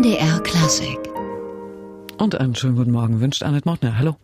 MDR Klassik. Und einen schönen guten Morgen wünscht Annette Mortner. Hallo.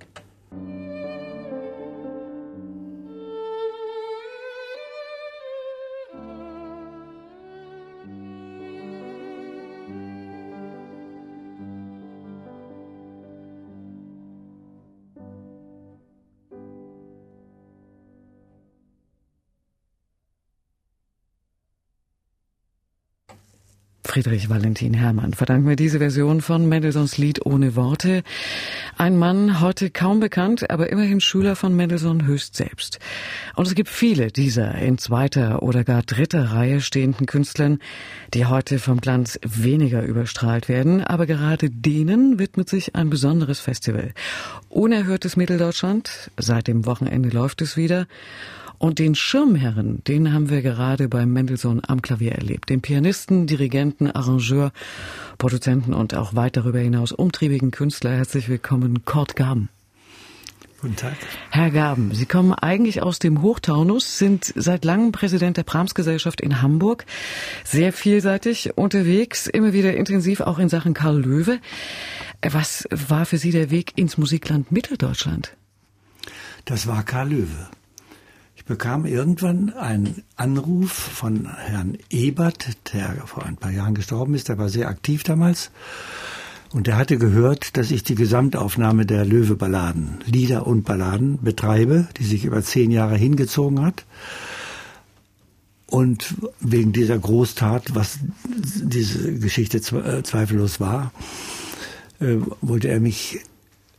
Friedrich Valentin Herrmann verdanken wir diese Version von Mendelssohns Lied ohne Worte. Ein Mann, heute kaum bekannt, aber immerhin Schüler von Mendelssohn höchst selbst. Und es gibt viele dieser in zweiter oder gar dritter Reihe stehenden Künstlern, die heute vom Glanz weniger überstrahlt werden, aber gerade denen widmet sich ein besonderes Festival. Unerhörtes Mitteldeutschland, seit dem Wochenende läuft es wieder. Und den Schirmherren, den haben wir gerade beim Mendelssohn am Klavier erlebt. Den Pianisten, Dirigenten, Arrangeur, Produzenten und auch weit darüber hinaus umtriebigen Künstler. Herzlich willkommen, Kurt Gaben. Guten Tag. Herr Gaben, Sie kommen eigentlich aus dem Hochtaunus, sind seit langem Präsident der Brahms-Gesellschaft in Hamburg, sehr vielseitig unterwegs, immer wieder intensiv auch in Sachen Karl Löwe. Was war für Sie der Weg ins Musikland Mitteldeutschland? Das war Karl Löwe bekam irgendwann einen Anruf von Herrn Ebert, der vor ein paar Jahren gestorben ist, der war sehr aktiv damals. Und der hatte gehört, dass ich die Gesamtaufnahme der Löwe-Balladen, Lieder und Balladen betreibe, die sich über zehn Jahre hingezogen hat. Und wegen dieser Großtat, was diese Geschichte äh, zweifellos war, äh, wollte er mich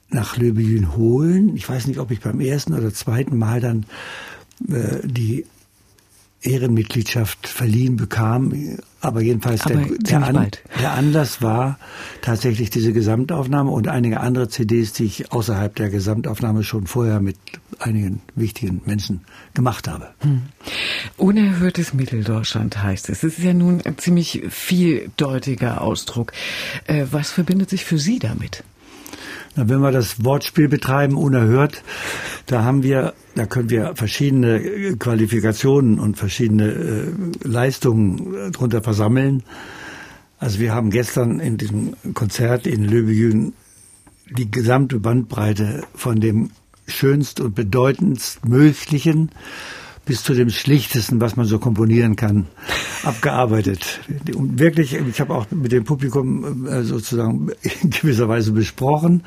nach Löbejün holen. Ich weiß nicht, ob ich beim ersten oder zweiten Mal dann die Ehrenmitgliedschaft verliehen bekam. Aber jedenfalls Aber der, der, An, der, Anlass war tatsächlich diese Gesamtaufnahme und einige andere CDs, die ich außerhalb der Gesamtaufnahme schon vorher mit einigen wichtigen Menschen gemacht habe. Hm. Unerhörtes Mitteldeutschland heißt es. Es ist ja nun ein ziemlich vieldeutiger Ausdruck. Äh, was verbindet sich für Sie damit? Wenn wir das Wortspiel betreiben, unerhört, da haben wir, da können wir verschiedene Qualifikationen und verschiedene äh, Leistungen äh, drunter versammeln. Also wir haben gestern in diesem Konzert in Löbejün die gesamte Bandbreite von dem schönst und bedeutendst möglichen bis zu dem Schlichtesten, was man so komponieren kann, abgearbeitet. Und wirklich, ich habe auch mit dem Publikum äh, sozusagen in gewisser Weise besprochen,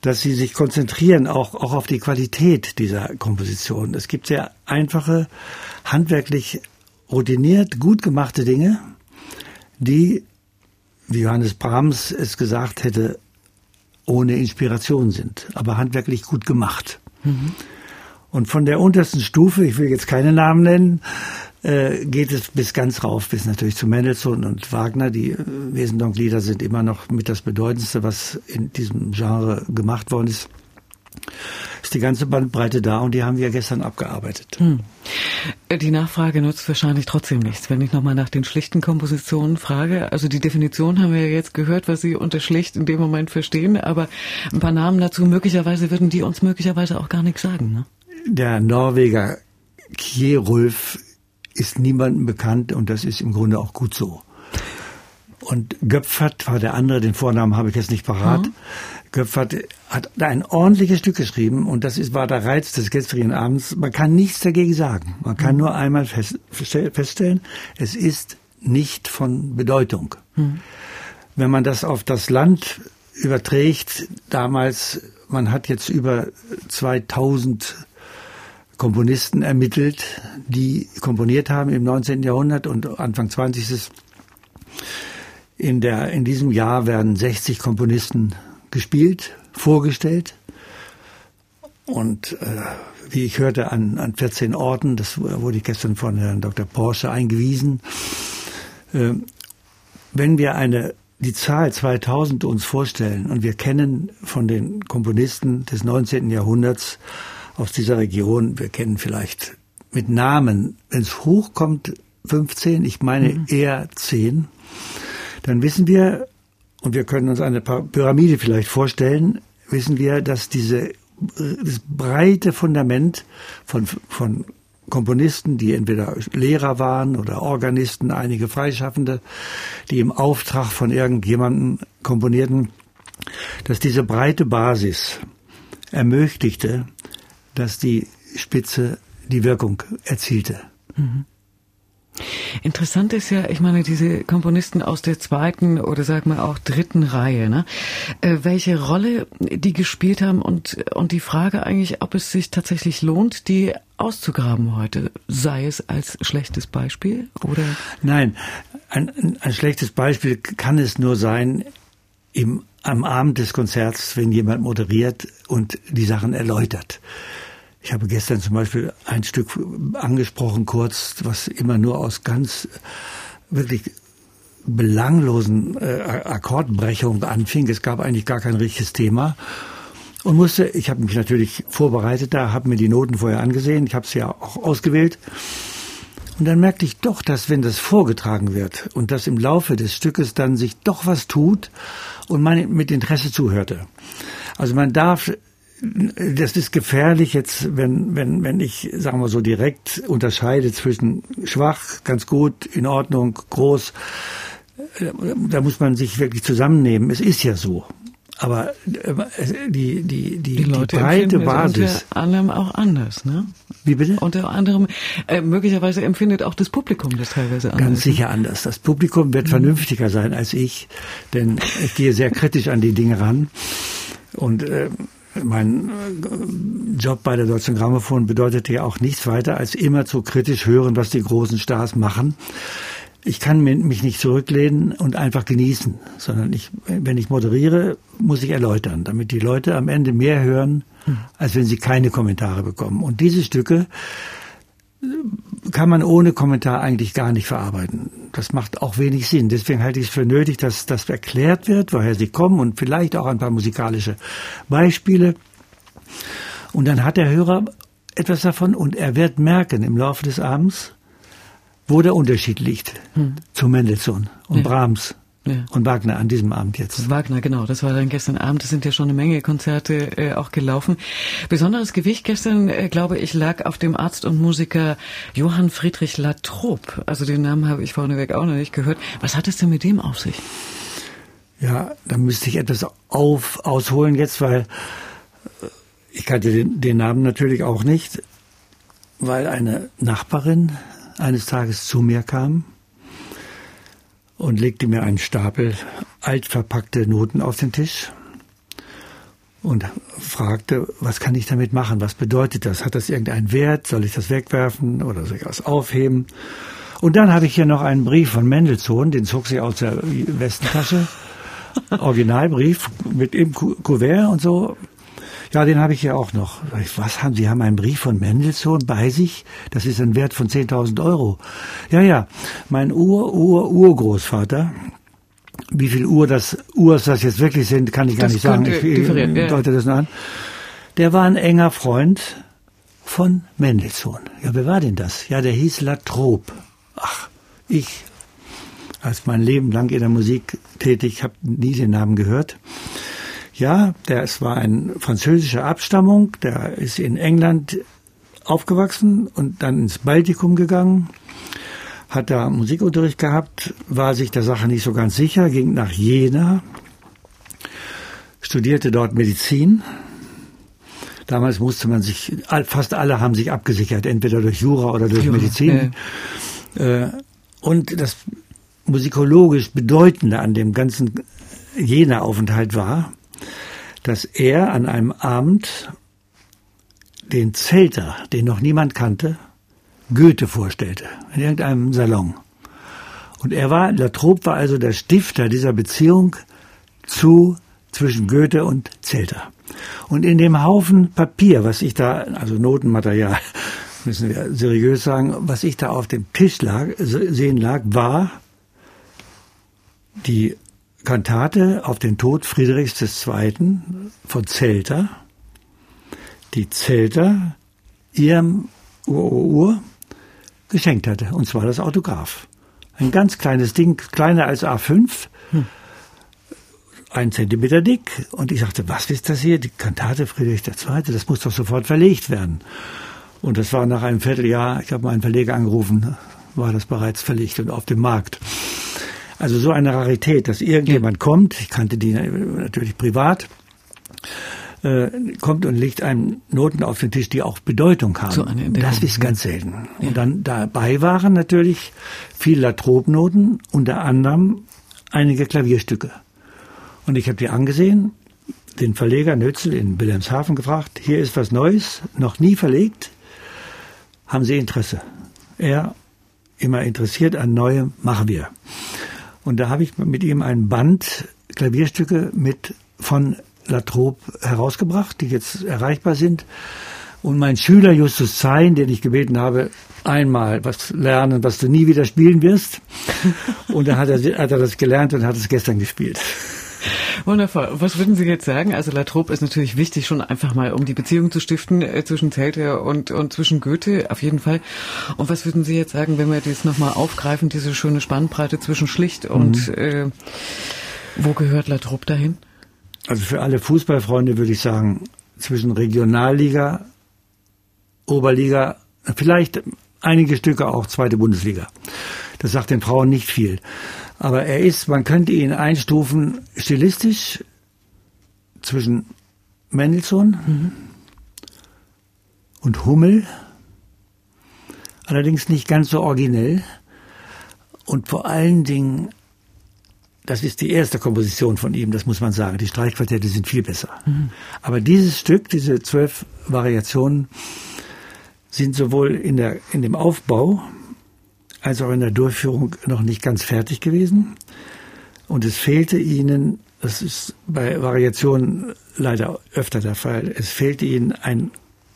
dass sie sich konzentrieren auch, auch auf die Qualität dieser Komposition. Es gibt sehr einfache, handwerklich routiniert, gut gemachte Dinge, die, wie Johannes Brahms es gesagt hätte, ohne Inspiration sind, aber handwerklich gut gemacht. Mhm. Und von der untersten Stufe, ich will jetzt keine Namen nennen, äh, geht es bis ganz rauf, bis natürlich zu Mendelssohn und Wagner. Die äh, Wesendonck-Lieder sind immer noch mit das Bedeutendste, was in diesem Genre gemacht worden ist. Ist die ganze Bandbreite da und die haben wir gestern abgearbeitet. Hm. Die Nachfrage nutzt wahrscheinlich trotzdem nichts, wenn ich nochmal nach den schlichten Kompositionen frage. Also die Definition haben wir ja jetzt gehört, was Sie unter schlicht in dem Moment verstehen, aber ein paar Namen dazu, möglicherweise würden die uns möglicherweise auch gar nichts sagen. Ne? Der Norweger Kjerulf ist niemandem bekannt und das ist im Grunde auch gut so. Und Göpfert war der andere, den Vornamen habe ich jetzt nicht parat. Mhm. Göpfert hat ein ordentliches Stück geschrieben und das ist, war der Reiz des gestrigen Abends. Man kann nichts dagegen sagen. Man kann mhm. nur einmal fest, feststellen, es ist nicht von Bedeutung. Mhm. Wenn man das auf das Land überträgt, damals, man hat jetzt über 2000 Komponisten ermittelt, die komponiert haben im 19. Jahrhundert und Anfang 20. In, der, in diesem Jahr werden 60 Komponisten gespielt, vorgestellt. Und äh, wie ich hörte, an, an 14 Orten, das wurde ich gestern von Herrn Dr. Porsche eingewiesen. Äh, wenn wir eine, die Zahl 2000 uns vorstellen und wir kennen von den Komponisten des 19. Jahrhunderts aus dieser Region, wir kennen vielleicht mit Namen, wenn es hochkommt, 15, ich meine mhm. eher 10, dann wissen wir, und wir können uns eine Pyramide vielleicht vorstellen, wissen wir, dass diese, das breite Fundament von, von Komponisten, die entweder Lehrer waren oder Organisten, einige Freischaffende, die im Auftrag von irgendjemandem komponierten, dass diese breite Basis ermöglichte, dass die Spitze die Wirkung erzielte. Mhm. Interessant ist ja, ich meine, diese Komponisten aus der zweiten oder sag mal auch dritten Reihe, ne? Äh, welche Rolle die gespielt haben und, und die Frage eigentlich, ob es sich tatsächlich lohnt, die auszugraben heute, sei es als schlechtes Beispiel oder? Nein, ein, ein schlechtes Beispiel kann es nur sein im, am Abend des Konzerts, wenn jemand moderiert und die Sachen erläutert. Ich habe gestern zum Beispiel ein Stück angesprochen, kurz, was immer nur aus ganz wirklich belanglosen äh, Akkordbrechungen anfing. Es gab eigentlich gar kein richtiges Thema. Und musste, ich habe mich natürlich vorbereitet da, habe mir die Noten vorher angesehen, ich habe sie ja auch ausgewählt. Und dann merkte ich doch, dass wenn das vorgetragen wird und dass im Laufe des Stückes dann sich doch was tut und man mit Interesse zuhörte. Also man darf das ist gefährlich jetzt, wenn, wenn, wenn ich, sagen wir so, direkt unterscheide zwischen schwach, ganz gut, in Ordnung, groß. Da muss man sich wirklich zusammennehmen. Es ist ja so. Aber äh, die, die, die, die, Leute die breite Basis. Unter anderem auch anders, ne? Wie bitte? Unter anderem, äh, möglicherweise empfindet auch das Publikum das teilweise anders. Ganz sicher anders. Das Publikum wird mhm. vernünftiger sein als ich, denn ich gehe sehr kritisch an die Dinge ran. Und äh, mein äh, Job bei der Deutschen Grammophon bedeutete ja auch nichts weiter, als immer zu kritisch hören, was die großen Stars machen. Ich kann mich nicht zurücklehnen und einfach genießen, sondern ich, wenn ich moderiere, muss ich erläutern, damit die Leute am Ende mehr hören, als wenn sie keine Kommentare bekommen. Und diese Stücke kann man ohne Kommentar eigentlich gar nicht verarbeiten. Das macht auch wenig Sinn. Deswegen halte ich es für nötig, dass das erklärt wird, woher sie kommen und vielleicht auch ein paar musikalische Beispiele. Und dann hat der Hörer etwas davon und er wird merken im Laufe des Abends, wo der Unterschied liegt hm. zu Mendelssohn und ja. Brahms ja. Und Wagner an diesem Abend jetzt. Wagner, genau. Das war dann gestern Abend. Es sind ja schon eine Menge Konzerte äh, auch gelaufen. Besonderes Gewicht gestern, äh, glaube ich, lag auf dem Arzt und Musiker Johann Friedrich Latrobe. Also den Namen habe ich vorneweg auch noch nicht gehört. Was hat es denn mit dem auf sich? Ja, da müsste ich etwas auf, ausholen jetzt, weil äh, ich kannte den, den Namen natürlich auch nicht, weil eine Nachbarin eines Tages zu mir kam und legte mir einen Stapel altverpackte Noten auf den Tisch und fragte, was kann ich damit machen? Was bedeutet das? Hat das irgendeinen Wert? Soll ich das wegwerfen oder soll ich das aufheben? Und dann habe ich hier noch einen Brief von Mendelssohn, den zog sie aus der Westentasche. Originalbrief mit im Kuvert und so. Ja, den habe ich ja auch noch. Was haben Sie? haben einen Brief von Mendelssohn bei sich? Das ist ein Wert von 10.000 Euro. Ja, ja. Mein Ur, Ur, Urgroßvater, wie viel Uhr das Urs das jetzt wirklich sind, kann ich gar das nicht sagen. Ich, ich deute das nur an. Der war ein enger Freund von Mendelssohn. Ja, wer war denn das? Ja, der hieß Latrobe. Ach, ich als mein Leben lang in der Musik tätig, habe nie den Namen gehört. Ja, der es war ein französischer Abstammung, der ist in England aufgewachsen und dann ins Baltikum gegangen, hat da Musikunterricht gehabt, war sich der Sache nicht so ganz sicher, ging nach Jena, studierte dort Medizin. Damals musste man sich, fast alle haben sich abgesichert, entweder durch Jura oder durch Jura, Medizin. Äh, und das musikologisch Bedeutende an dem ganzen Jena-Aufenthalt war, dass er an einem Abend den Zelter, den noch niemand kannte, Goethe vorstellte, in irgendeinem Salon. Und er war, Latrobe war also der Stifter dieser Beziehung zu, zwischen Goethe und Zelter. Und in dem Haufen Papier, was ich da, also Notenmaterial, müssen wir seriös sagen, was ich da auf dem Tisch lag, sehen lag, war die Kantate auf den Tod Friedrichs II. von Zelter, die Zelter ihrem Ur-Ur geschenkt hatte, und zwar das Autograph. Ein ganz kleines Ding, kleiner als A5, hm. ein Zentimeter dick. Und ich sagte, was ist das hier? Die Kantate Friedrich II., das muss doch sofort verlegt werden. Und das war nach einem Vierteljahr, ich habe meinen Verleger angerufen, war das bereits verlegt und auf dem Markt. Also so eine Rarität, dass irgendjemand ja. kommt, ich kannte die natürlich privat, äh, kommt und legt einem Noten auf den Tisch, die auch Bedeutung haben. So das ist ganz selten. Ja. Und dann dabei waren natürlich viele Latrobe-Noten, unter anderem einige Klavierstücke. Und ich habe die angesehen, den Verleger Nötzel in Wilhelmshaven gefragt, hier ist was Neues, noch nie verlegt, haben Sie Interesse? Er immer interessiert an Neuem, machen wir. Und da habe ich mit ihm ein Band Klavierstücke mit von Latrobe herausgebracht, die jetzt erreichbar sind. Und mein Schüler Justus Zein, den ich gebeten habe, einmal was lernen, was du nie wieder spielen wirst. Und dann hat er, hat er das gelernt und hat es gestern gespielt. Wundervoll. Was würden Sie jetzt sagen? Also Latrobe ist natürlich wichtig, schon einfach mal, um die Beziehung zu stiften äh, zwischen Zelte und, und zwischen Goethe, auf jeden Fall. Und was würden Sie jetzt sagen, wenn wir das nochmal aufgreifen, diese schöne Spannbreite zwischen schlicht und mhm. äh, wo gehört Latrobe dahin? Also für alle Fußballfreunde würde ich sagen, zwischen Regionalliga, Oberliga, vielleicht einige Stücke auch zweite Bundesliga. Das sagt den Frauen nicht viel. Aber er ist, man könnte ihn einstufen, stilistisch zwischen Mendelssohn mhm. und Hummel. Allerdings nicht ganz so originell. Und vor allen Dingen, das ist die erste Komposition von ihm, das muss man sagen. Die Streichquartette sind viel besser. Mhm. Aber dieses Stück, diese zwölf Variationen, sind sowohl in, der, in dem Aufbau als auch in der Durchführung noch nicht ganz fertig gewesen. Und es fehlte ihnen, das ist bei Variationen leider öfter der Fall, es fehlte ihnen ein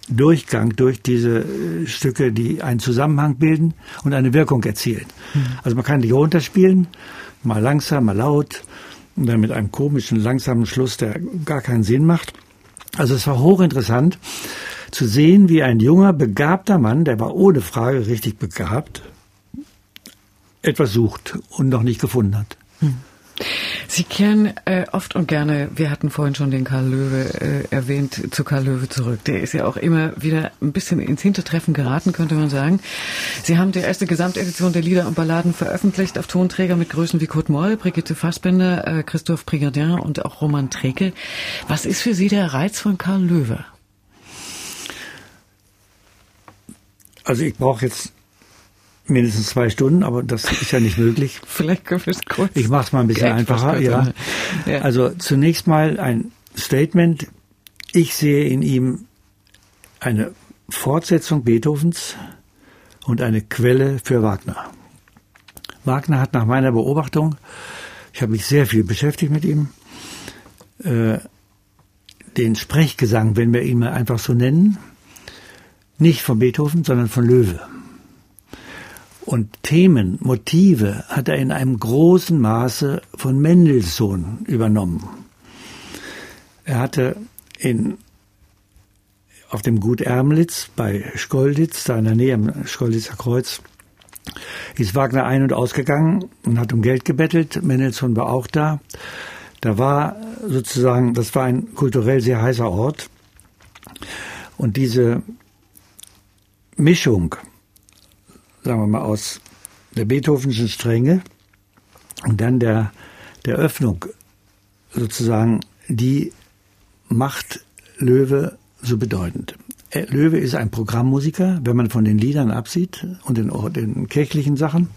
Durchgang durch diese äh, Stücke, die einen Zusammenhang bilden und eine Wirkung erzielen. Mhm. Also man kann die runterspielen, mal langsam, mal laut, und dann mit einem komischen, langsamen Schluss, der gar keinen Sinn macht. Also es war hochinteressant zu sehen, wie ein junger, begabter Mann, der war ohne Frage richtig begabt, etwas sucht und noch nicht gefunden hat. Hm. Sie kehren äh, oft und gerne, wir hatten vorhin schon den Karl Löwe äh, erwähnt, zu Karl Löwe zurück. Der ist ja auch immer wieder ein bisschen ins Hintertreffen geraten, könnte man sagen. Sie haben die erste Gesamtedition der Lieder und Balladen veröffentlicht auf Tonträger mit Größen wie Kurt Moll, Brigitte Fassbender, äh, Christoph Brigardin und auch Roman Trekel. Was ist für Sie der Reiz von Karl Löwe? Also ich brauche jetzt mindestens zwei Stunden, aber das ist ja nicht möglich. Vielleicht können wir es kurz. Ich mache es mal ein bisschen einfacher. Ja. ja. Also zunächst mal ein Statement. Ich sehe in ihm eine Fortsetzung Beethovens und eine Quelle für Wagner. Wagner hat nach meiner Beobachtung, ich habe mich sehr viel beschäftigt mit ihm, äh, den Sprechgesang, wenn wir ihn mal einfach so nennen, nicht von Beethoven, sondern von Löwe. Und Themen, Motive hat er in einem großen Maße von Mendelssohn übernommen. Er hatte in, auf dem Gut Ermlitz bei Skolditz, da in der Nähe am Skolditzer Kreuz, ist Wagner ein- und ausgegangen und hat um Geld gebettelt. Mendelssohn war auch da. Da war sozusagen, das war ein kulturell sehr heißer Ort. Und diese Mischung sagen wir mal, aus der Beethovenschen Strenge und dann der, der Öffnung. Sozusagen, die macht Löwe so bedeutend. Äh, Löwe ist ein Programmmusiker, wenn man von den Liedern absieht und den, den kirchlichen Sachen,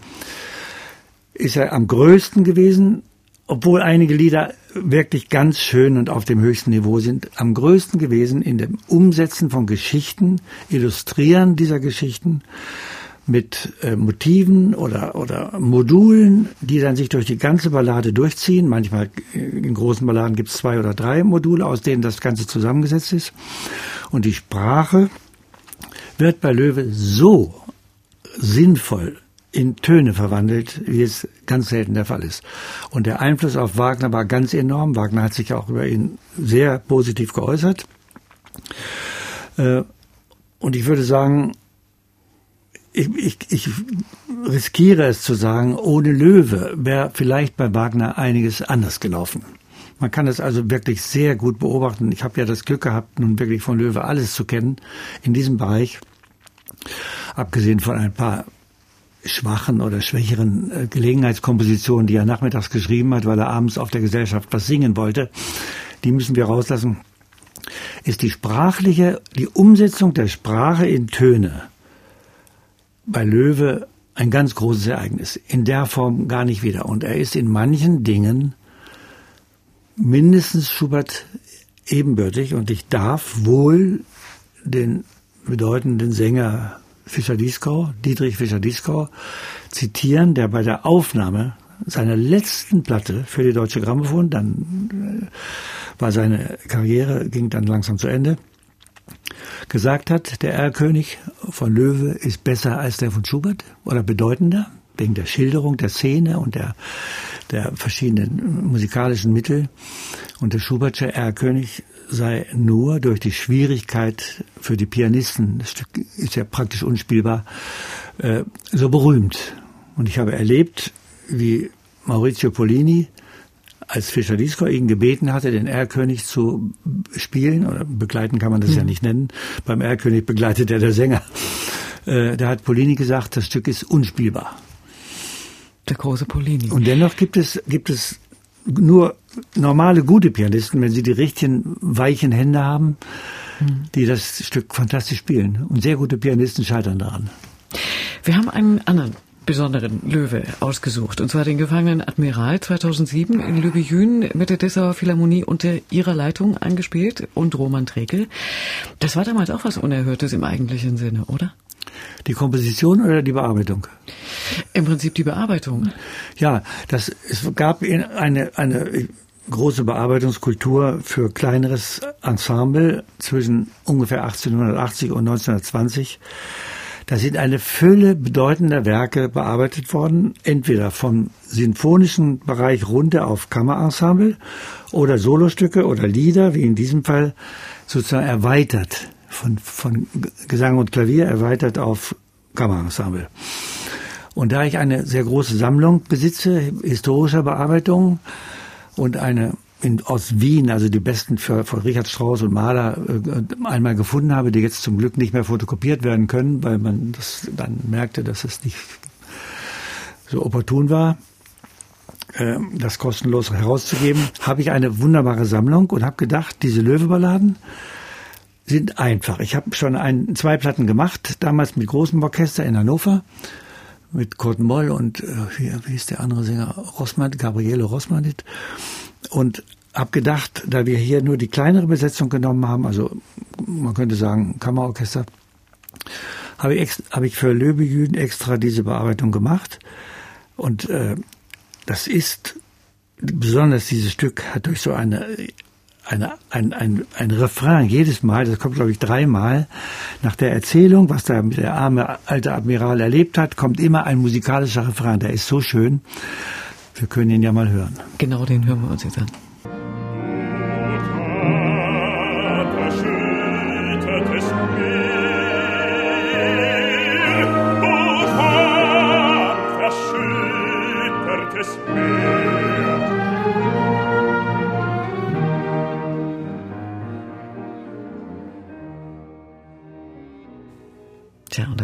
ist er am größten gewesen, obwohl einige Lieder wirklich ganz schön und auf dem höchsten Niveau sind, am größten gewesen in dem Umsetzen von Geschichten, Illustrieren dieser Geschichten mit äh, Motiven oder, oder Modulen, die dann sich durch die ganze Ballade durchziehen. Manchmal äh, in großen Balladen gibt es zwei oder drei Module, aus denen das Ganze zusammengesetzt ist. Und die Sprache wird bei Löwe so sinnvoll in Töne verwandelt, wie es ganz selten der Fall ist. Und der Einfluss auf Wagner war ganz enorm. Wagner hat sich auch über ihn sehr positiv geäußert. Äh, und ich würde sagen, ich, ich, ich riskiere es zu sagen, ohne Löwe wäre vielleicht bei Wagner einiges anders gelaufen. Man kann es also wirklich sehr gut beobachten. Ich habe ja das Glück gehabt, nun wirklich von Löwe alles zu kennen in diesem Bereich. Abgesehen von ein paar schwachen oder schwächeren äh, Gelegenheitskompositionen, die er nachmittags geschrieben hat, weil er abends auf der Gesellschaft was singen wollte, die müssen wir rauslassen, ist die sprachliche, die Umsetzung der Sprache in Töne bei Löwe ein ganz großes Ereignis. In der Form gar nicht wieder. Und er ist in manchen Dingen mindestens Schubert ebenbürtig und ich darf wohl den bedeutenden Sänger Fischer-Dieskau, Dietrich Fischer-Dieskau, zitieren, der bei der Aufnahme seiner letzten Platte für die Deutsche Grammophon, dann äh, war seine Karriere, ging dann langsam zu Ende, gesagt hat, der Erlkönig von Löwe ist besser als der von Schubert oder bedeutender, wegen der Schilderung der Szene und der, der verschiedenen musikalischen Mittel. Und der Schubertsche Erlkönig sei nur durch die Schwierigkeit für die Pianisten, das Stück ist ja praktisch unspielbar, äh, so berühmt. Und ich habe erlebt, wie Maurizio Polini als Fischer Disco ihn gebeten hatte, den Erlkönig zu spielen, oder begleiten kann man das mhm. ja nicht nennen, beim Erlkönig begleitet er der Sänger. Äh, da hat Polini gesagt, das Stück ist unspielbar. Der große Polini. Und dennoch gibt es, gibt es nur normale, gute Pianisten, wenn sie die richtigen, weichen Hände haben, mhm. die das Stück fantastisch spielen. Und sehr gute Pianisten scheitern daran. Wir haben einen anderen besonderen Löwe ausgesucht. Und zwar den gefangenen Admiral 2007 in Lübejün mit der Dessauer Philharmonie unter ihrer Leitung eingespielt und Roman Trekel. Das war damals auch was Unerhörtes im eigentlichen Sinne, oder? Die Komposition oder die Bearbeitung? Im Prinzip die Bearbeitung. Ja, das, es gab eine, eine große Bearbeitungskultur für kleineres Ensemble zwischen ungefähr 1880 und 1920. Da sind eine Fülle bedeutender Werke bearbeitet worden, entweder vom sinfonischen Bereich runter auf Kammerensemble oder Solostücke oder Lieder, wie in diesem Fall, sozusagen erweitert, von, von Gesang und Klavier erweitert auf Kammerensemble. Und da ich eine sehr große Sammlung besitze, historischer Bearbeitung und eine in, aus Wien, also die besten für, für Richard Strauss und Mahler äh, einmal gefunden habe, die jetzt zum Glück nicht mehr fotokopiert werden können, weil man das dann merkte, dass es nicht so opportun war, äh, das kostenlos herauszugeben, habe ich eine wunderbare Sammlung und habe gedacht, diese Löweballaden sind einfach. Ich habe schon ein, zwei Platten gemacht, damals mit großem Orchester in Hannover mit Kurt Moll und äh, wie, wie ist der andere Sänger? Rossmann, Gabriele Rossmann und habe gedacht, da wir hier nur die kleinere Besetzung genommen haben, also man könnte sagen Kammerorchester, habe ich, hab ich für Löbejüden extra diese Bearbeitung gemacht. Und äh, das ist, besonders dieses Stück hat durch so eine eine, ein, ein, ein Refrain jedes Mal, das kommt glaube ich dreimal, nach der Erzählung, was da der arme alte Admiral erlebt hat, kommt immer ein musikalischer Refrain. Der ist so schön. Wir können ihn ja mal hören. Genau, den hören wir uns jetzt an.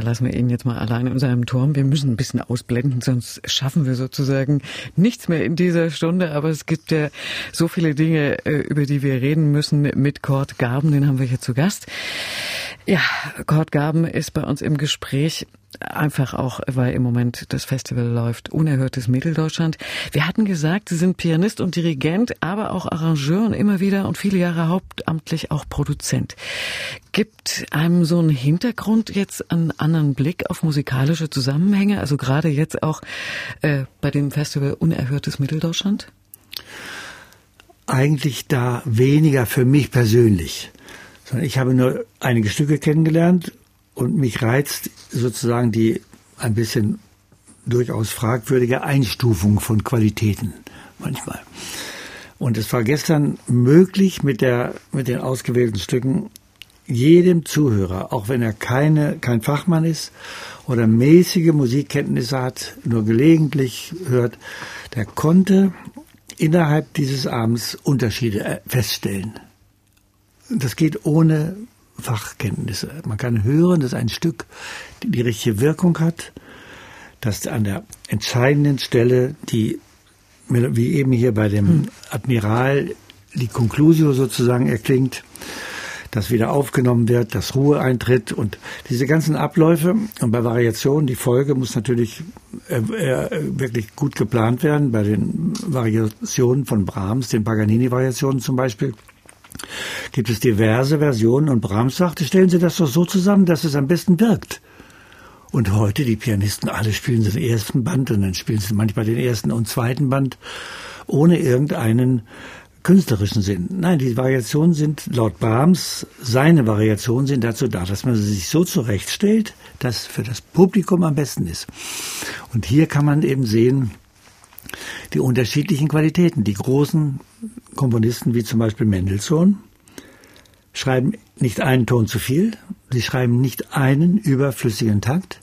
Lassen wir ihn jetzt mal alleine in seinem Turm. Wir müssen ein bisschen ausblenden, sonst schaffen wir sozusagen nichts mehr in dieser Stunde. Aber es gibt ja so viele Dinge, äh, über die wir reden müssen mit Kurt Gaben. Den haben wir hier zu Gast. Ja, Kurt Gaben ist bei uns im Gespräch. Einfach auch, weil im Moment das Festival läuft, Unerhörtes Mitteldeutschland. Wir hatten gesagt, Sie sind Pianist und Dirigent, aber auch Arrangeur und immer wieder und viele Jahre hauptamtlich auch Produzent. Gibt einem so ein Hintergrund jetzt einen anderen Blick auf musikalische Zusammenhänge? Also gerade jetzt auch äh, bei dem Festival Unerhörtes Mitteldeutschland? Eigentlich da weniger für mich persönlich sondern ich habe nur einige Stücke kennengelernt und mich reizt sozusagen die ein bisschen durchaus fragwürdige Einstufung von Qualitäten manchmal. Und es war gestern möglich, mit, der, mit den ausgewählten Stücken jedem Zuhörer, auch wenn er keine, kein Fachmann ist oder mäßige Musikkenntnisse hat, nur gelegentlich hört, der konnte innerhalb dieses Abends Unterschiede äh, feststellen. Das geht ohne Fachkenntnisse. Man kann hören, dass ein Stück die, richtige Wirkung hat, dass an der entscheidenden Stelle die, wie eben hier bei dem hm. Admiral, die Conclusio sozusagen erklingt, dass wieder aufgenommen wird, dass Ruhe eintritt und diese ganzen Abläufe und bei Variationen, die Folge muss natürlich äh, äh, wirklich gut geplant werden. Bei den Variationen von Brahms, den Paganini-Variationen zum Beispiel, gibt es diverse Versionen und Brahms sagte, stellen Sie das doch so zusammen, dass es am besten wirkt. Und heute, die Pianisten, alle spielen den ersten Band und dann spielen sie manchmal den ersten und zweiten Band ohne irgendeinen künstlerischen Sinn. Nein, die Variationen sind laut Brahms, seine Variationen sind dazu da, dass man sie sich so zurechtstellt, dass für das Publikum am besten ist. Und hier kann man eben sehen, die unterschiedlichen Qualitäten. Die großen Komponisten wie zum Beispiel Mendelssohn schreiben nicht einen Ton zu viel, sie schreiben nicht einen überflüssigen Takt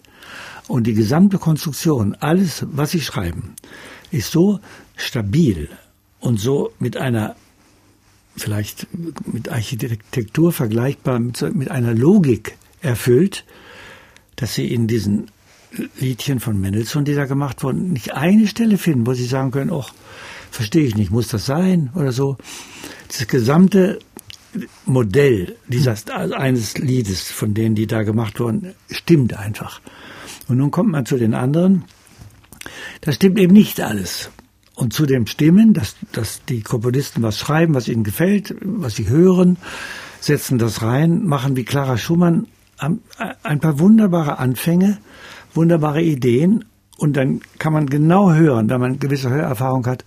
und die gesamte Konstruktion, alles, was sie schreiben, ist so stabil und so mit einer vielleicht mit Architektur vergleichbar, mit, einer Logik erfüllt, dass sie in diesen Liedchen von Mendelssohn, die da gemacht wurden, nicht eine Stelle finden, wo sie sagen können, ach, verstehe ich nicht, muss das sein oder so. Das gesamte Modell dieses eines Liedes, von denen die da gemacht wurden, stimmt einfach. Und nun kommt man zu den anderen. Das stimmt eben nicht alles. Und zu dem Stimmen, dass, dass die Komponisten was schreiben, was ihnen gefällt, was sie hören, setzen das rein, machen wie Clara Schumann ein paar wunderbare Anfänge, wunderbare Ideen und dann kann man genau hören, wenn man gewisse Hörerfahrung hat,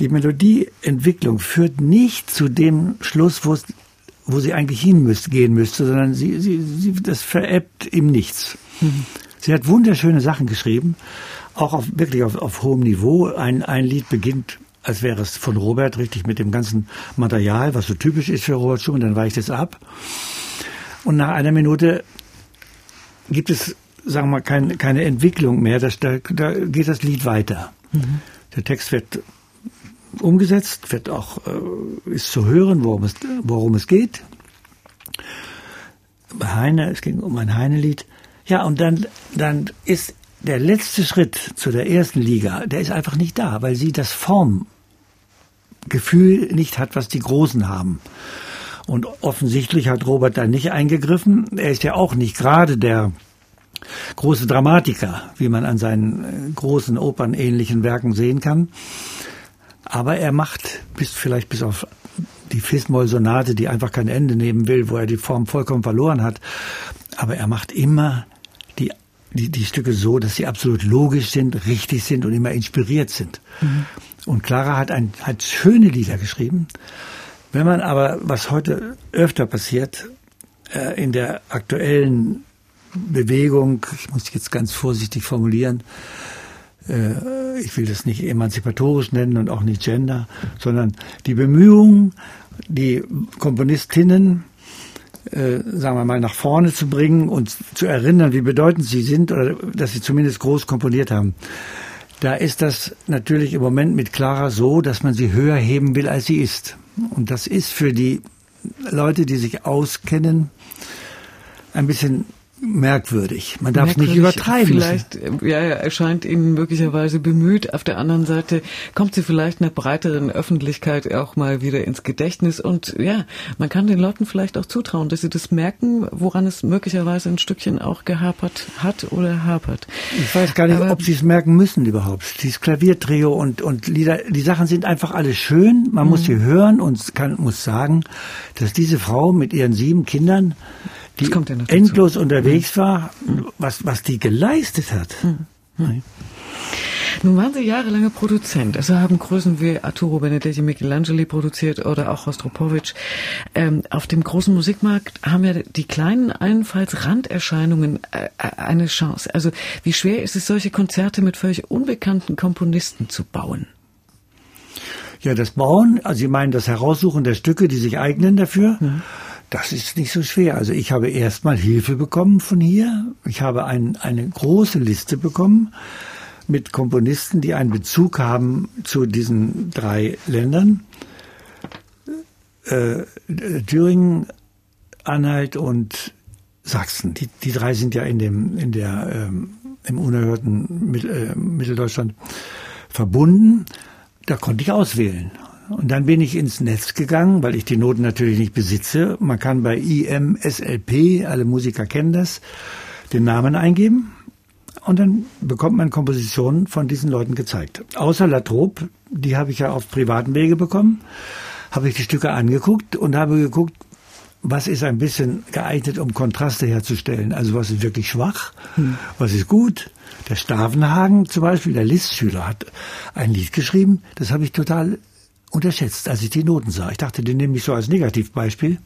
die Melodieentwicklung führt nicht zu dem Schluss, wo, es, wo sie eigentlich hin müsste, gehen müsste, sondern sie, sie, sie, das verebbt im Nichts. Mhm. Sie hat wunderschöne Sachen geschrieben, auch auf, wirklich auf, auf hohem Niveau. Ein, ein Lied beginnt, als wäre es von Robert, richtig mit dem ganzen Material, was so typisch ist für Robert Schumann, dann weicht es ab. Und nach einer Minute gibt es sagen wir mal, kein, keine Entwicklung mehr. Das, da, da geht das Lied weiter. Mhm. Der Text wird umgesetzt, wird auch äh, ist zu hören, worum es, worum es geht. Heine, es ging um ein Heine-Lied. Ja, und dann, dann ist der letzte Schritt zu der ersten Liga, der ist einfach nicht da, weil sie das Formgefühl nicht hat, was die Großen haben. Und offensichtlich hat Robert da nicht eingegriffen. Er ist ja auch nicht gerade der große Dramatiker, wie man an seinen äh, großen opernähnlichen Werken sehen kann. Aber er macht bis vielleicht bis auf die Fis-Moll-Sonate, die einfach kein Ende nehmen will, wo er die Form vollkommen verloren hat. Aber er macht immer die, die, die Stücke so, dass sie absolut logisch sind, richtig sind und immer inspiriert sind. Mhm. Und Clara hat, ein, hat schöne Lieder geschrieben. Wenn man aber, was heute öfter passiert, äh, in der aktuellen Bewegung, ich muss jetzt ganz vorsichtig formulieren, äh, ich will das nicht emanzipatorisch nennen und auch nicht Gender, sondern die Bemühungen, die Komponistinnen, äh, sagen wir mal, nach vorne zu bringen und zu erinnern, wie bedeutend sie sind oder dass sie zumindest groß komponiert haben. Da ist das natürlich im Moment mit Clara so, dass man sie höher heben will, als sie ist. Und das ist für die Leute, die sich auskennen, ein bisschen merkwürdig. Man darf es nicht übertreiben. Vielleicht, ja, er erscheint Ihnen möglicherweise bemüht. Auf der anderen Seite kommt sie vielleicht einer breiteren Öffentlichkeit auch mal wieder ins Gedächtnis. Und ja, man kann den Leuten vielleicht auch zutrauen, dass sie das merken, woran es möglicherweise ein Stückchen auch gehapert hat oder hapert. Ich weiß gar nicht, Aber, ob sie es merken müssen überhaupt. Dieses Klaviertrio und, und Lieder, die Sachen sind einfach alle schön. Man muss mhm. sie hören und kann, muss sagen, dass diese Frau mit ihren sieben Kindern die ja endlos unterwegs mhm. war, was, was die geleistet hat. Mhm. mhm. Nun waren Sie jahrelange Produzent. Also haben Größen wie Arturo Benedetti, Michelangeli produziert oder auch Rostropowitsch. Ähm, auf dem großen Musikmarkt haben ja die kleinen allenfalls Randerscheinungen äh, äh, eine Chance. Also wie schwer ist es, solche Konzerte mit völlig unbekannten Komponisten zu bauen? Ja, das Bauen, also Sie meinen das Heraussuchen der Stücke, die sich eignen dafür. Mhm. Das ist nicht so schwer. Also ich habe erstmal Hilfe bekommen von hier. Ich habe ein, eine große Liste bekommen mit Komponisten, die einen Bezug haben zu diesen drei Ländern. Äh, Thüringen, Anhalt und Sachsen. Die, die drei sind ja in dem, in der, ähm, im unerhörten Mittel, äh, Mitteldeutschland verbunden. Da konnte ich auswählen. Und dann bin ich ins Netz gegangen, weil ich die Noten natürlich nicht besitze. Man kann bei IMSLP, alle Musiker kennen das, den Namen eingeben. Und dann bekommt man Kompositionen von diesen Leuten gezeigt. Außer Latrobe, die habe ich ja auf privaten Wege bekommen, habe ich die Stücke angeguckt und habe geguckt, was ist ein bisschen geeignet, um Kontraste herzustellen. Also was ist wirklich schwach, hm. was ist gut. Der Stavenhagen zum Beispiel, der Listschüler, hat ein Lied geschrieben, das habe ich total unterschätzt, als ich die Noten sah. Ich dachte, den nehme ich so als Negativbeispiel,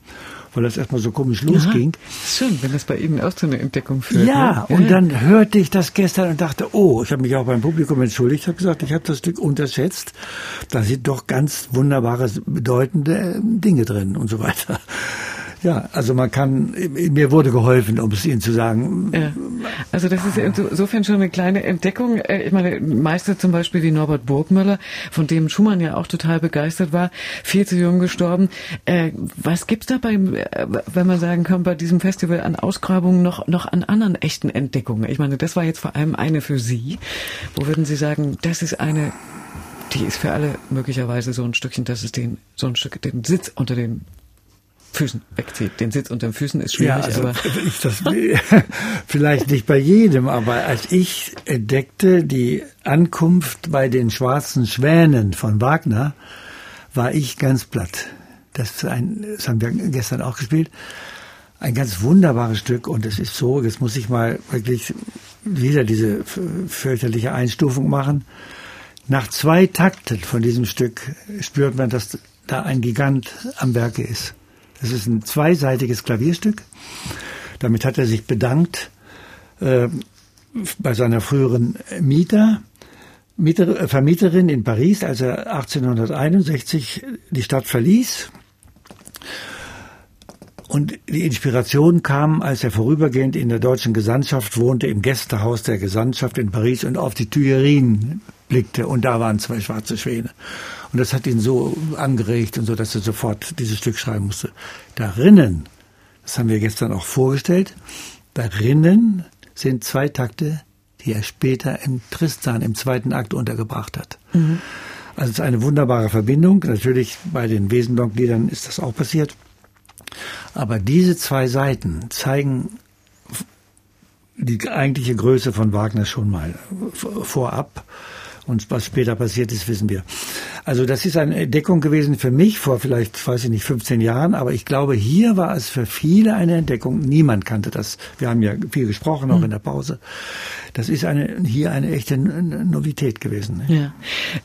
weil das erstmal so komisch losging. Schön, wenn das bei Ihnen auch zu einer Entdeckung führt. Ja, ne? und ja. dann hörte ich das gestern und dachte, oh, ich habe mich auch beim Publikum entschuldigt, habe gesagt, ich habe das Stück unterschätzt. Da sind doch ganz wunderbare, bedeutende Dinge drin und so weiter. Ja, also man kann, mir wurde geholfen, um es Ihnen zu sagen. Ja. Also das ist insofern schon eine kleine Entdeckung. Äh, ich meine, Meister zum Beispiel wie Norbert Burgmüller, von dem Schumann ja auch total begeistert war, viel zu jung gestorben. Äh, was gibt's da beim, äh, wenn man sagen kann, bei diesem Festival an Ausgrabungen noch, noch an anderen echten Entdeckungen? Ich meine, das war jetzt vor allem eine für Sie. Wo würden Sie sagen, das ist eine die ist für alle möglicherweise so ein Stückchen, dass es den, so ein Stück, den Sitz unter den Füßen wegzieht. Den Sitz unter den Füßen ist schwierig, ja, also aber. Ich das, vielleicht nicht bei jedem, aber als ich entdeckte die Ankunft bei den schwarzen Schwänen von Wagner, war ich ganz platt. Das, ein, das haben wir gestern auch gespielt. Ein ganz wunderbares Stück und es ist so, jetzt muss ich mal wirklich wieder diese fürchterliche Einstufung machen. Nach zwei Takten von diesem Stück spürt man, dass da ein Gigant am Werke ist. Das ist ein zweiseitiges Klavierstück. Damit hat er sich bedankt äh, bei seiner früheren Mieter, Mieter, äh, Vermieterin in Paris, als er 1861 die Stadt verließ. Und die Inspiration kam, als er vorübergehend in der deutschen Gesandtschaft wohnte, im Gästehaus der Gesandtschaft in Paris und auf die Tuilerien blickte. Und da waren zwei schwarze Schwäne. Und das hat ihn so angeregt und so, dass er sofort dieses Stück schreiben musste. Darinnen, das haben wir gestern auch vorgestellt, darinnen sind zwei Takte, die er später im Tristan im zweiten Akt untergebracht hat. Mhm. Also es ist eine wunderbare Verbindung. Natürlich bei den Wesenlock-Liedern ist das auch passiert. Aber diese zwei Seiten zeigen die eigentliche Größe von Wagner schon mal vorab. Und was später passiert ist, wissen wir. Also das ist eine Entdeckung gewesen für mich vor vielleicht, weiß ich nicht, 15 Jahren. Aber ich glaube, hier war es für viele eine Entdeckung. Niemand kannte das. Wir haben ja viel gesprochen, auch mhm. in der Pause. Das ist eine, hier eine echte Novität gewesen. Ne? Ja.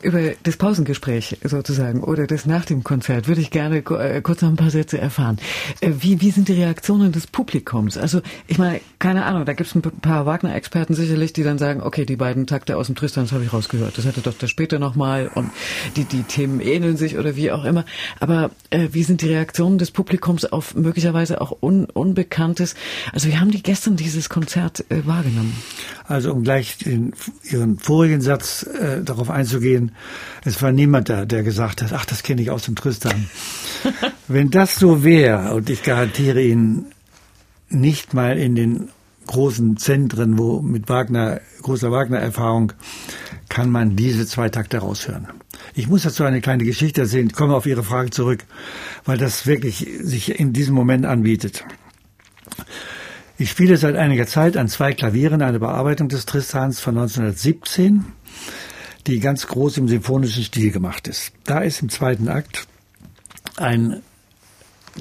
Über das Pausengespräch sozusagen oder das nach dem Konzert würde ich gerne äh, kurz noch ein paar Sätze erfahren. Äh, wie, wie sind die Reaktionen des Publikums? Also ich meine, keine Ahnung, da gibt es ein paar Wagner-Experten sicherlich, die dann sagen, okay, die beiden Takte aus dem Tristan, das habe ich rausgehört. Das hätte doch da später nochmal und die, die Themen ähneln sich oder wie auch immer. Aber äh, wie sind die Reaktionen des Publikums auf möglicherweise auch un, Unbekanntes? Also wie haben die gestern dieses Konzert äh, wahrgenommen? Also um gleich in Ihren vorigen Satz äh, darauf einzugehen, es war niemand da, der gesagt hat, ach, das kenne ich aus dem Tristan. Wenn das so wäre, und ich garantiere Ihnen, nicht mal in den großen Zentren, wo mit Wagner, großer Wagner-Erfahrung, kann man diese zwei Takte raushören. Ich muss dazu eine kleine Geschichte erzählen, ich komme auf Ihre Frage zurück, weil das wirklich sich in diesem Moment anbietet. Ich spiele seit einiger Zeit an zwei Klavieren eine Bearbeitung des Tristans von 1917, die ganz groß im symphonischen Stil gemacht ist. Da ist im zweiten Akt ein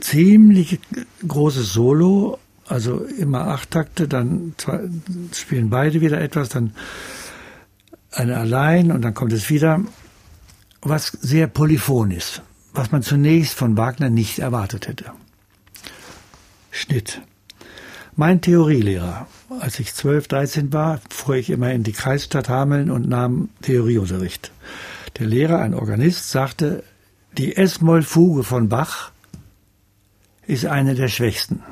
ziemlich großes Solo, also immer acht Takte, dann zwei, spielen beide wieder etwas, dann eine allein und dann kommt es wieder, was sehr polyphon ist, was man zunächst von Wagner nicht erwartet hätte. Schnitt. Mein Theorielehrer, als ich 12, 13 war, fuhr ich immer in die Kreisstadt Hameln und nahm Theorieunterricht. Der Lehrer, ein Organist, sagte, die S-Moll-Fuge von Bach ist eine der schwächsten.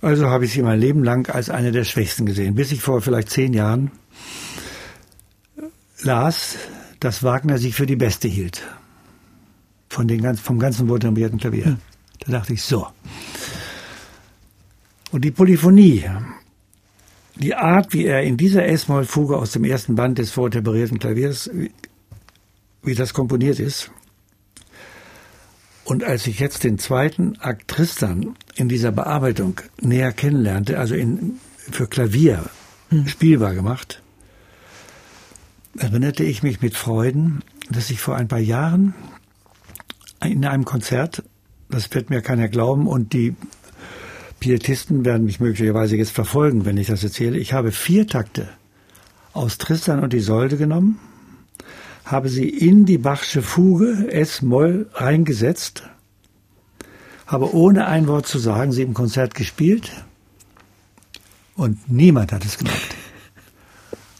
Also habe ich sie mein Leben lang als eine der schwächsten gesehen, bis ich vor vielleicht zehn Jahren las, dass Wagner sich für die beste hielt. Von den ganz, vom ganzen wohltemperierten Klavier. Hm. Da dachte ich, so. Und die Polyphonie, die Art, wie er in dieser S-Moll-Fuge aus dem ersten Band des vortemperierten Klaviers, wie, wie das komponiert ist, und als ich jetzt den zweiten Akt Tristan in dieser Bearbeitung näher kennenlernte, also in, für Klavier hm. spielbar gemacht, erinnerte ich mich mit Freuden, dass ich vor ein paar Jahren in einem Konzert, das wird mir keiner glauben und die Pietisten werden mich möglicherweise jetzt verfolgen, wenn ich das erzähle. Ich habe vier Takte aus Tristan und Isolde genommen habe sie in die Bachsche Fuge S-Moll reingesetzt, habe ohne ein Wort zu sagen sie im Konzert gespielt und niemand hat es gemerkt.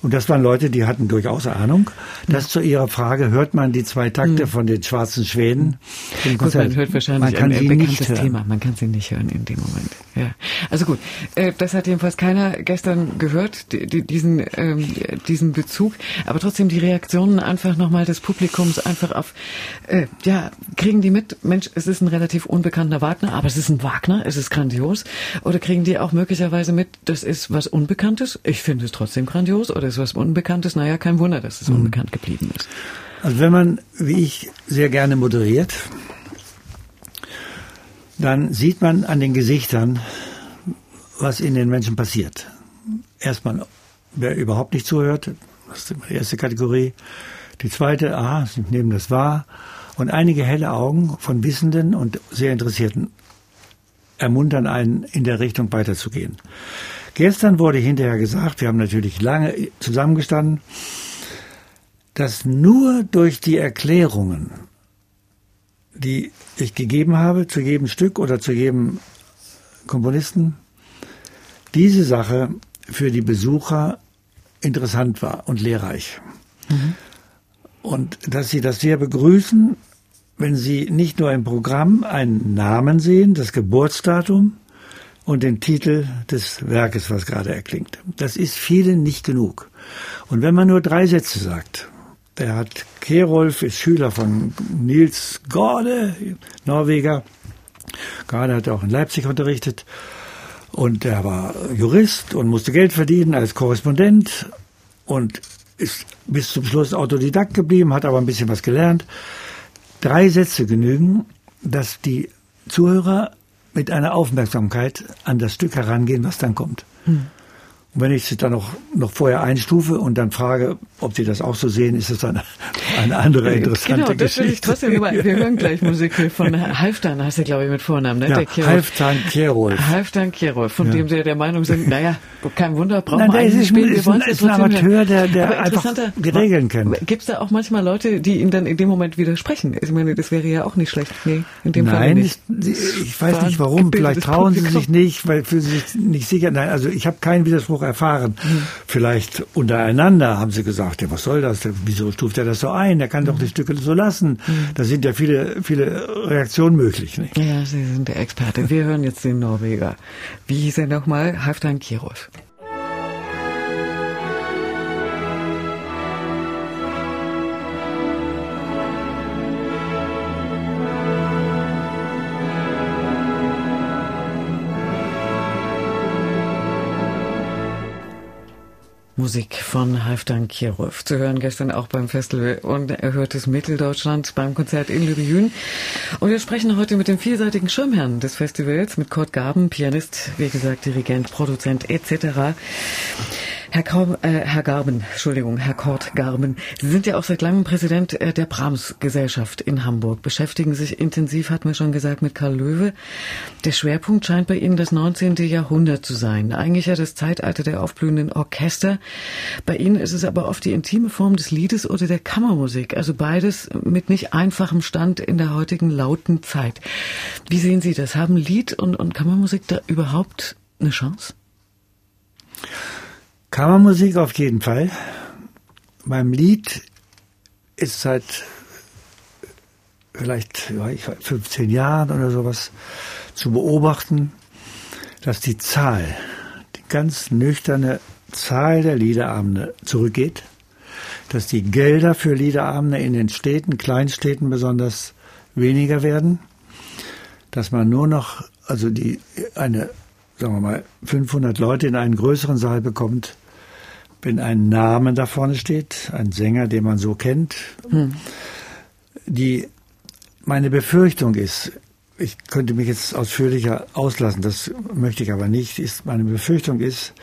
Und das waren Leute, die hatten durchaus Ahnung. Das zu Ihrer Frage, hört man die zwei Takte mhm. von den schwarzen Schweden? Im gut, man hört wahrscheinlich man kann ein, ein bekanntes Thema. Man kann sie nicht hören in dem Moment. Ja. Also gut, äh, das hat jedenfalls keiner gestern gehört, die, diesen, ähm, diesen Bezug. Aber trotzdem die Reaktionen einfach nochmal des Publikums einfach auf, äh, ja, kriegen die mit, Mensch, es ist ein relativ unbekannter Wagner, aber es ist ein Wagner, es ist grandios. Oder kriegen die auch möglicherweise mit, das ist was Unbekanntes? Ich finde es trotzdem grandios. Oder ist was Unbekanntes? Naja, kein Wunder, dass es mhm. unbekannt geblieben ist. Also wenn man, wie ich, sehr gerne moderiert, dann sieht man an den Gesichtern, was in den Menschen passiert. Erstmal, wer überhaupt nicht zuhört, das ist die erste Kategorie. Die zweite, aha, sie nehmen das wahr. Und einige helle Augen von Wissenden und sehr Interessierten ermuntern einen, in der Richtung weiterzugehen. Gestern wurde hinterher gesagt, wir haben natürlich lange zusammengestanden, dass nur durch die Erklärungen, die ich gegeben habe, zu jedem Stück oder zu jedem Komponisten, diese Sache für die Besucher interessant war und lehrreich. Mhm. Und dass sie das sehr begrüßen, wenn sie nicht nur im Programm einen Namen sehen, das Geburtsdatum und den Titel des Werkes, was gerade erklingt. Das ist vielen nicht genug. Und wenn man nur drei Sätze sagt, der hat Kerolf, ist Schüler von Nils Gorde, Norweger. Gorde hat auch in Leipzig unterrichtet. Und er war Jurist und musste Geld verdienen als Korrespondent und ist bis zum Schluss Autodidakt geblieben, hat aber ein bisschen was gelernt. Drei Sätze genügen, dass die Zuhörer mit einer Aufmerksamkeit an das Stück herangehen, was dann kommt. Hm. Und wenn ich sie dann noch, noch vorher einstufe und dann frage, ob sie das auch so sehen, ist es dann eine andere interessante genau, das Geschichte. Will ich trotzdem über, wir hören gleich Musik von Halfdan, heißt er, glaube ich, mit Vornamen. Ne? Ja, Halfdan Kerolf. Halfdan Kerolf, von ja. dem Sie der Meinung sind, naja, kein Wunder, brauchen wir eigentlich ist, spielen. Ist, wir ist ein Amateur, der, der einfach regeln kann. Gibt es da auch manchmal Leute, die ihn dann in dem Moment widersprechen? Ich meine, das wäre ja auch nicht schlecht. Nee, in dem Nein, Fall nicht. Ich, ich weiß nicht warum. Vielleicht trauen sie sich nicht, weil fühlen sie sich nicht sicher. Nein, also ich habe keinen Widerspruch erfahren. Hm. Vielleicht untereinander haben sie gesagt, ja, was soll das? Wieso stuft er das so ein? Er kann doch die Stücke so lassen. Hm. Da sind ja viele, viele Reaktionen möglich. Nicht? Ja, Sie sind der Experte. Wir hören jetzt den Norweger. Wie hieß er nochmal? Halfdan Kirov. Musik von Halfdan Kirov. Zu hören gestern auch beim Festival und erhörtes Mitteldeutschland beim Konzert in Lübejün. Und wir sprechen heute mit dem vielseitigen Schirmherrn des Festivals, mit Kurt Gaben, Pianist, wie gesagt, Dirigent, Produzent etc. Herr, Kaum, äh, Herr Garben, Entschuldigung, Herr Kort Garben, Sie sind ja auch seit langem Präsident äh, der Brahms-Gesellschaft in Hamburg, beschäftigen sich intensiv, hatten wir schon gesagt, mit Karl Löwe. Der Schwerpunkt scheint bei Ihnen das 19. Jahrhundert zu sein, eigentlich ja das Zeitalter der aufblühenden Orchester. Bei Ihnen ist es aber oft die intime Form des Liedes oder der Kammermusik, also beides mit nicht einfachem Stand in der heutigen lauten Zeit. Wie sehen Sie das? Haben Lied und, und Kammermusik da überhaupt eine Chance? Kammermusik auf jeden Fall. Beim Lied ist seit vielleicht ja, 15 Jahren oder sowas zu beobachten, dass die Zahl, die ganz nüchterne Zahl der Liederabende zurückgeht, dass die Gelder für Liederabende in den Städten, Kleinstädten besonders weniger werden, dass man nur noch, also die, eine, sagen wir mal, 500 Leute in einen größeren Saal bekommt, wenn ein Name da vorne steht, ein Sänger, den man so kennt. Hm. Die, meine Befürchtung ist, ich könnte mich jetzt ausführlicher auslassen, das möchte ich aber nicht, ist, meine Befürchtung ist,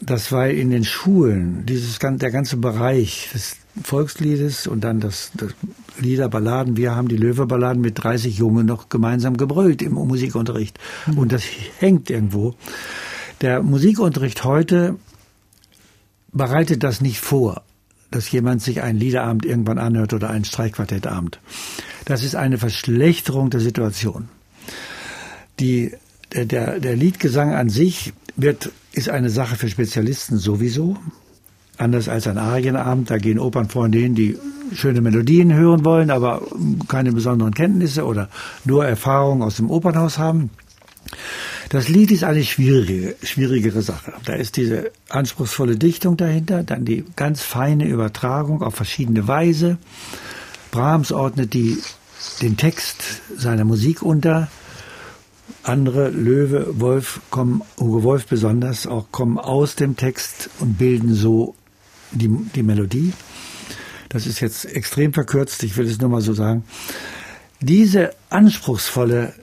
dass weil in den Schulen dieses, der ganze Bereich des Volksliedes und dann das, das Lieder, Balladen. Wir haben die Löwe-Balladen mit 30 Jungen noch gemeinsam gebrüllt im Musikunterricht. Mhm. Und das hängt irgendwo. Der Musikunterricht heute bereitet das nicht vor, dass jemand sich einen Liederabend irgendwann anhört oder einen Streichquartettabend. Das ist eine Verschlechterung der Situation. Die, der, der Liedgesang an sich wird, ist eine Sache für Spezialisten sowieso. Anders als ein Arienabend, da gehen Opernfreunde hin, die schöne Melodien hören wollen, aber keine besonderen Kenntnisse oder nur Erfahrungen aus dem Opernhaus haben. Das Lied ist eine schwierige, schwierigere Sache. Da ist diese anspruchsvolle Dichtung dahinter, dann die ganz feine Übertragung auf verschiedene Weise. Brahms ordnet die, den Text seiner Musik unter. Andere, Löwe, Wolf, kommen, Hugo Wolf besonders, auch kommen aus dem Text und bilden so die, die Melodie. Das ist jetzt extrem verkürzt, ich will es nur mal so sagen. Diese anspruchsvolle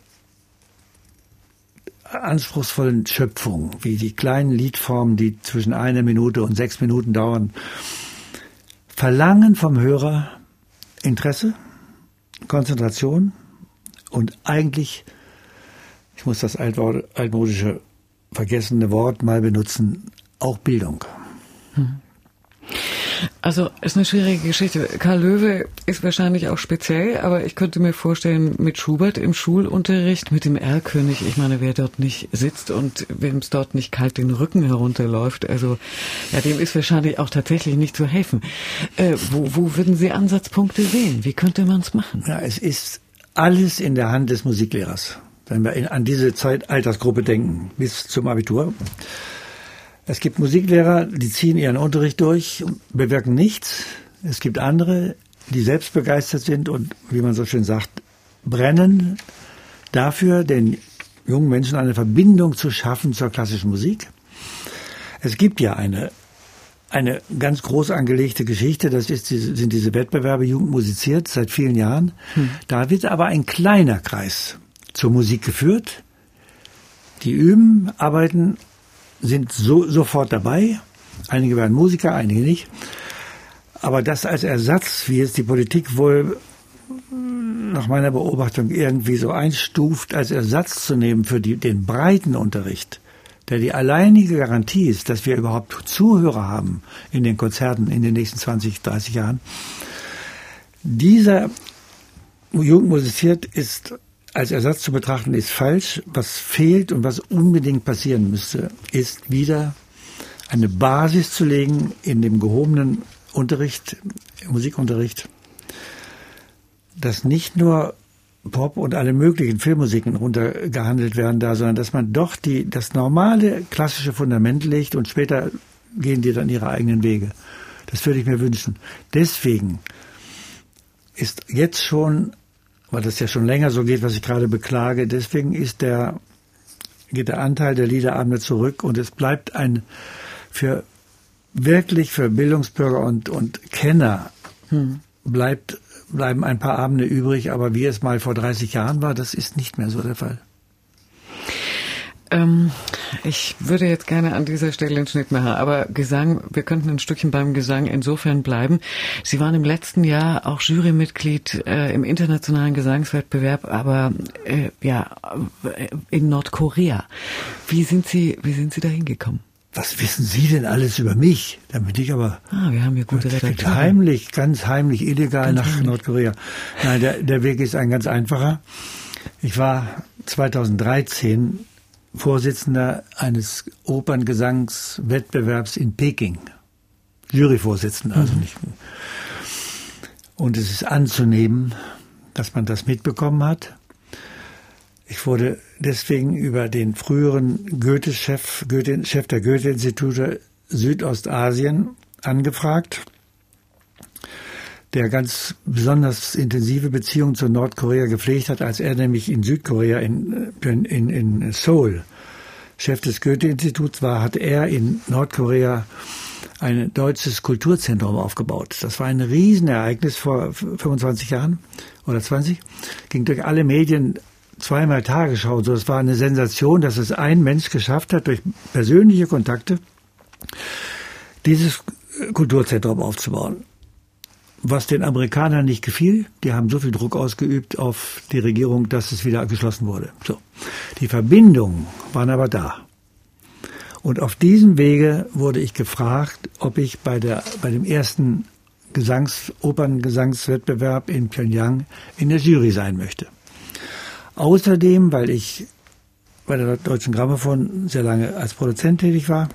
anspruchsvollen Schöpfung, wie die kleinen Liedformen, die zwischen einer Minute und sechs Minuten dauern, verlangen vom Hörer Interesse, Konzentration und eigentlich, ich muss das altmodische vergessene Wort mal benutzen, auch Bildung. Hm. Also ist eine schwierige Geschichte. Karl Löwe ist wahrscheinlich auch speziell, aber ich könnte mir vorstellen, mit Schubert im Schulunterricht, mit dem Erlkönig, ich meine, wer dort nicht sitzt und wem es dort nicht kalt den Rücken herunterläuft, also ja, dem ist wahrscheinlich auch tatsächlich nicht zu helfen. Äh, wo, wo würden Sie Ansatzpunkte sehen? Wie könnte man es machen? Ja, es ist alles in der Hand des Musiklehrers. Wenn wir in, an diese Zeit Altersgruppe denken, bis zum Abitur. Es gibt Musiklehrer, die ziehen ihren Unterricht durch, bewirken nichts. Es gibt andere, die selbst begeistert sind und, wie man so schön sagt, brennen dafür, den jungen Menschen eine Verbindung zu schaffen zur klassischen Musik. Es gibt ja eine, eine ganz groß angelegte Geschichte, das ist, sind diese Wettbewerbe Jugend musiziert seit vielen Jahren. Hm. Da wird aber ein kleiner Kreis zur Musik geführt. Die üben, arbeiten sind so, sofort dabei. Einige werden Musiker, einige nicht. Aber das als Ersatz, wie jetzt die Politik wohl nach meiner Beobachtung irgendwie so einstuft, als Ersatz zu nehmen für die, den breiten Unterricht, der die alleinige Garantie ist, dass wir überhaupt Zuhörer haben in den Konzerten in den nächsten 20, 30 Jahren. Dieser Jugend musiziert ist als Ersatz zu betrachten, ist falsch. Was fehlt und was unbedingt passieren müsste, ist wieder eine Basis zu legen in dem gehobenen Unterricht, Musikunterricht, dass nicht nur Pop und alle möglichen Filmmusiken runtergehandelt werden da, sondern dass man doch die, das normale klassische Fundament legt und später gehen die dann ihre eigenen Wege. Das würde ich mir wünschen. Deswegen ist jetzt schon weil das ja schon länger so geht, was ich gerade beklage. Deswegen ist der, geht der Anteil der Liederabende zurück und es bleibt ein für wirklich für Bildungsbürger und, und Kenner hm. bleibt, bleiben ein paar Abende übrig, aber wie es mal vor 30 Jahren war, das ist nicht mehr so der Fall. Ähm, ich würde jetzt gerne an dieser Stelle einen Schnitt machen, aber Gesang, wir könnten ein Stückchen beim Gesang insofern bleiben. Sie waren im letzten Jahr auch Jurymitglied äh, im internationalen Gesangswettbewerb, aber äh, ja äh, in Nordkorea. Wie sind Sie, wie sind Sie da hingekommen? Was wissen Sie denn alles über mich? Damit ich aber ah, wir haben hier gute Redakteure. heimlich, ganz heimlich, illegal ganz nach heimlich. Nordkorea. Nein, der, der Weg ist ein ganz einfacher. Ich war 2013 Vorsitzender eines Operngesangswettbewerbs in Peking. Juryvorsitzender, also mhm. nicht. Und es ist anzunehmen, dass man das mitbekommen hat. Ich wurde deswegen über den früheren Goethe-Chef, Goethe, Chef der Goethe-Institute Südostasien angefragt. Der ganz besonders intensive Beziehungen zu Nordkorea gepflegt hat, als er nämlich in Südkorea in, in, in Seoul Chef des Goethe-Instituts war, hat er in Nordkorea ein deutsches Kulturzentrum aufgebaut. Das war ein Riesenereignis vor 25 Jahren oder 20. Ging durch alle Medien zweimal Tagesschau. So, es war eine Sensation, dass es ein Mensch geschafft hat, durch persönliche Kontakte dieses Kulturzentrum aufzubauen was den Amerikanern nicht gefiel. Die haben so viel Druck ausgeübt auf die Regierung, dass es wieder geschlossen wurde. So. Die Verbindungen waren aber da. Und auf diesem Wege wurde ich gefragt, ob ich bei der, bei dem ersten Gesangs, Operngesangswettbewerb in Pyongyang in der Jury sein möchte. Außerdem, weil ich bei der Deutschen Grammophon sehr lange als Produzent tätig war,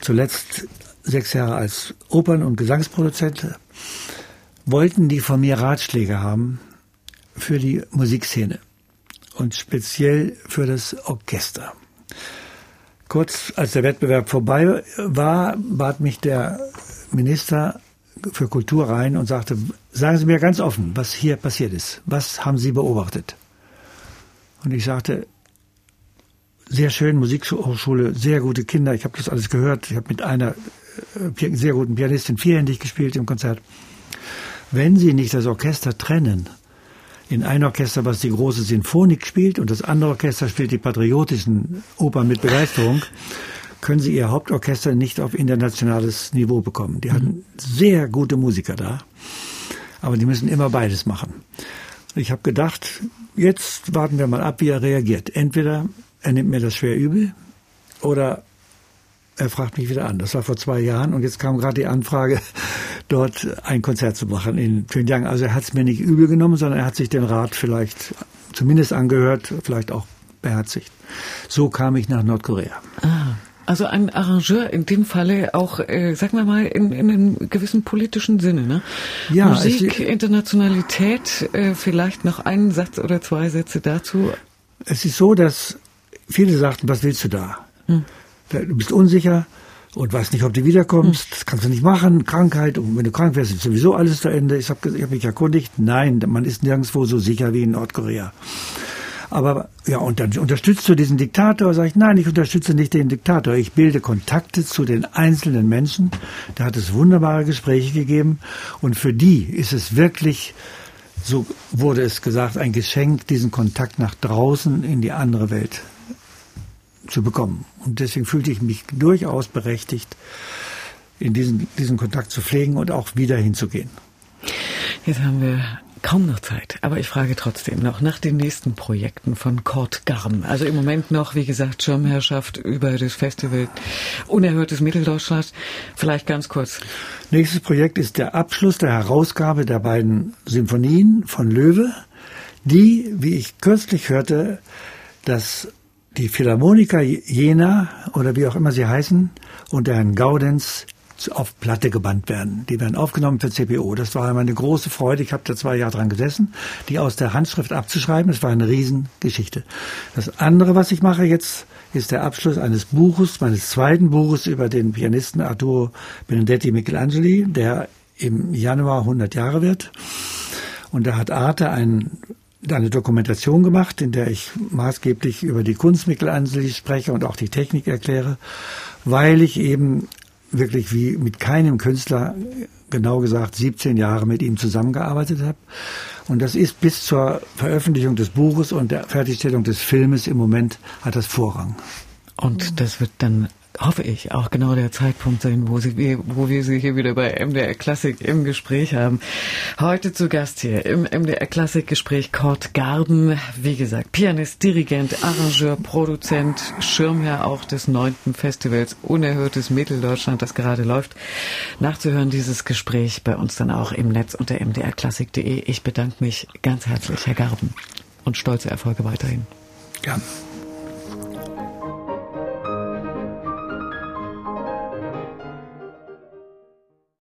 zuletzt sechs Jahre als Opern- und Gesangsproduzent, wollten die von mir Ratschläge haben für die Musikszene und speziell für das Orchester. Kurz als der Wettbewerb vorbei war, bat mich der Minister für Kultur rein und sagte, sagen Sie mir ganz offen, was hier passiert ist. Was haben Sie beobachtet? Und ich sagte, sehr schön, Musikhochschule, sehr gute Kinder. Ich habe das alles gehört. Ich habe mit einer sehr guten Pianistin vierhändig gespielt im Konzert. Wenn Sie nicht das Orchester trennen, in ein Orchester, was die große Sinfonik spielt und das andere Orchester spielt die patriotischen Opern mit Begeisterung, können Sie Ihr Hauptorchester nicht auf internationales Niveau bekommen. Die hatten sehr gute Musiker da, aber die müssen immer beides machen. Ich habe gedacht, jetzt warten wir mal ab, wie er reagiert. Entweder er nimmt mir das schwer übel oder er fragt mich wieder an. Das war vor zwei Jahren und jetzt kam gerade die Anfrage, dort ein Konzert zu machen in Pyongyang. Also er hat es mir nicht übel genommen, sondern er hat sich den Rat vielleicht zumindest angehört, vielleicht auch beherzigt. So kam ich nach Nordkorea. Ah. Also ein Arrangeur in dem Falle auch, äh, sagen wir mal, in, in einem gewissen politischen Sinne. Ne? Ja, Musik, Internationalität, äh, vielleicht noch einen Satz oder zwei Sätze dazu. Es ist so, dass viele sagten, was willst du da? Hm. Du bist unsicher und weißt nicht, ob du wiederkommst. Hm. Das kannst du nicht machen. Krankheit. Und wenn du krank wärst, ist sowieso alles zu Ende. Ich habe hab mich erkundigt. Nein, man ist nirgendwo so sicher wie in Nordkorea. Aber ja, und dann unterstützt du diesen Diktator? Sag ich, nein, ich unterstütze nicht den Diktator. Ich bilde Kontakte zu den einzelnen Menschen. Da hat es wunderbare Gespräche gegeben. Und für die ist es wirklich, so wurde es gesagt, ein Geschenk, diesen Kontakt nach draußen in die andere Welt zu bekommen. Und deswegen fühlte ich mich durchaus berechtigt, in diesen, diesen Kontakt zu pflegen und auch wieder hinzugehen. Jetzt haben wir kaum noch Zeit, aber ich frage trotzdem noch nach den nächsten Projekten von Kurt Garm. Also im Moment noch, wie gesagt, Schirmherrschaft über das Festival Unerhörtes Mitteldeutschland. Vielleicht ganz kurz. Nächstes Projekt ist der Abschluss der Herausgabe der beiden Symphonien von Löwe, die, wie ich kürzlich hörte, das die Philharmoniker Jena oder wie auch immer sie heißen und der Herrn Gaudenz auf Platte gebannt werden. Die werden aufgenommen für CPO. Das war meine große Freude. Ich habe da zwei Jahre dran gesessen, die aus der Handschrift abzuschreiben. Das war eine Riesengeschichte. Das andere, was ich mache jetzt, ist der Abschluss eines Buches, meines zweiten Buches über den Pianisten Arturo Benedetti Michelangeli, der im Januar 100 Jahre wird. Und da hat Arte ein eine Dokumentation gemacht, in der ich maßgeblich über die Kunst Michelangeli spreche und auch die Technik erkläre, weil ich eben wirklich wie mit keinem Künstler, genau gesagt 17 Jahre mit ihm zusammengearbeitet habe. Und das ist bis zur Veröffentlichung des Buches und der Fertigstellung des Filmes im Moment hat das Vorrang. Und das wird dann hoffe ich, auch genau der Zeitpunkt sein, wo, sie, wo wir Sie hier wieder bei MDR Klassik im Gespräch haben. Heute zu Gast hier im MDR Klassik Gespräch Kurt Garden. Wie gesagt, Pianist, Dirigent, Arrangeur, Produzent, Schirmherr auch des neunten Festivals Unerhörtes Mitteldeutschland, das gerade läuft. Nachzuhören dieses Gespräch bei uns dann auch im Netz unter mdrklassik.de. Ich bedanke mich ganz herzlich, Herr Garden, und stolze Erfolge weiterhin. Gern.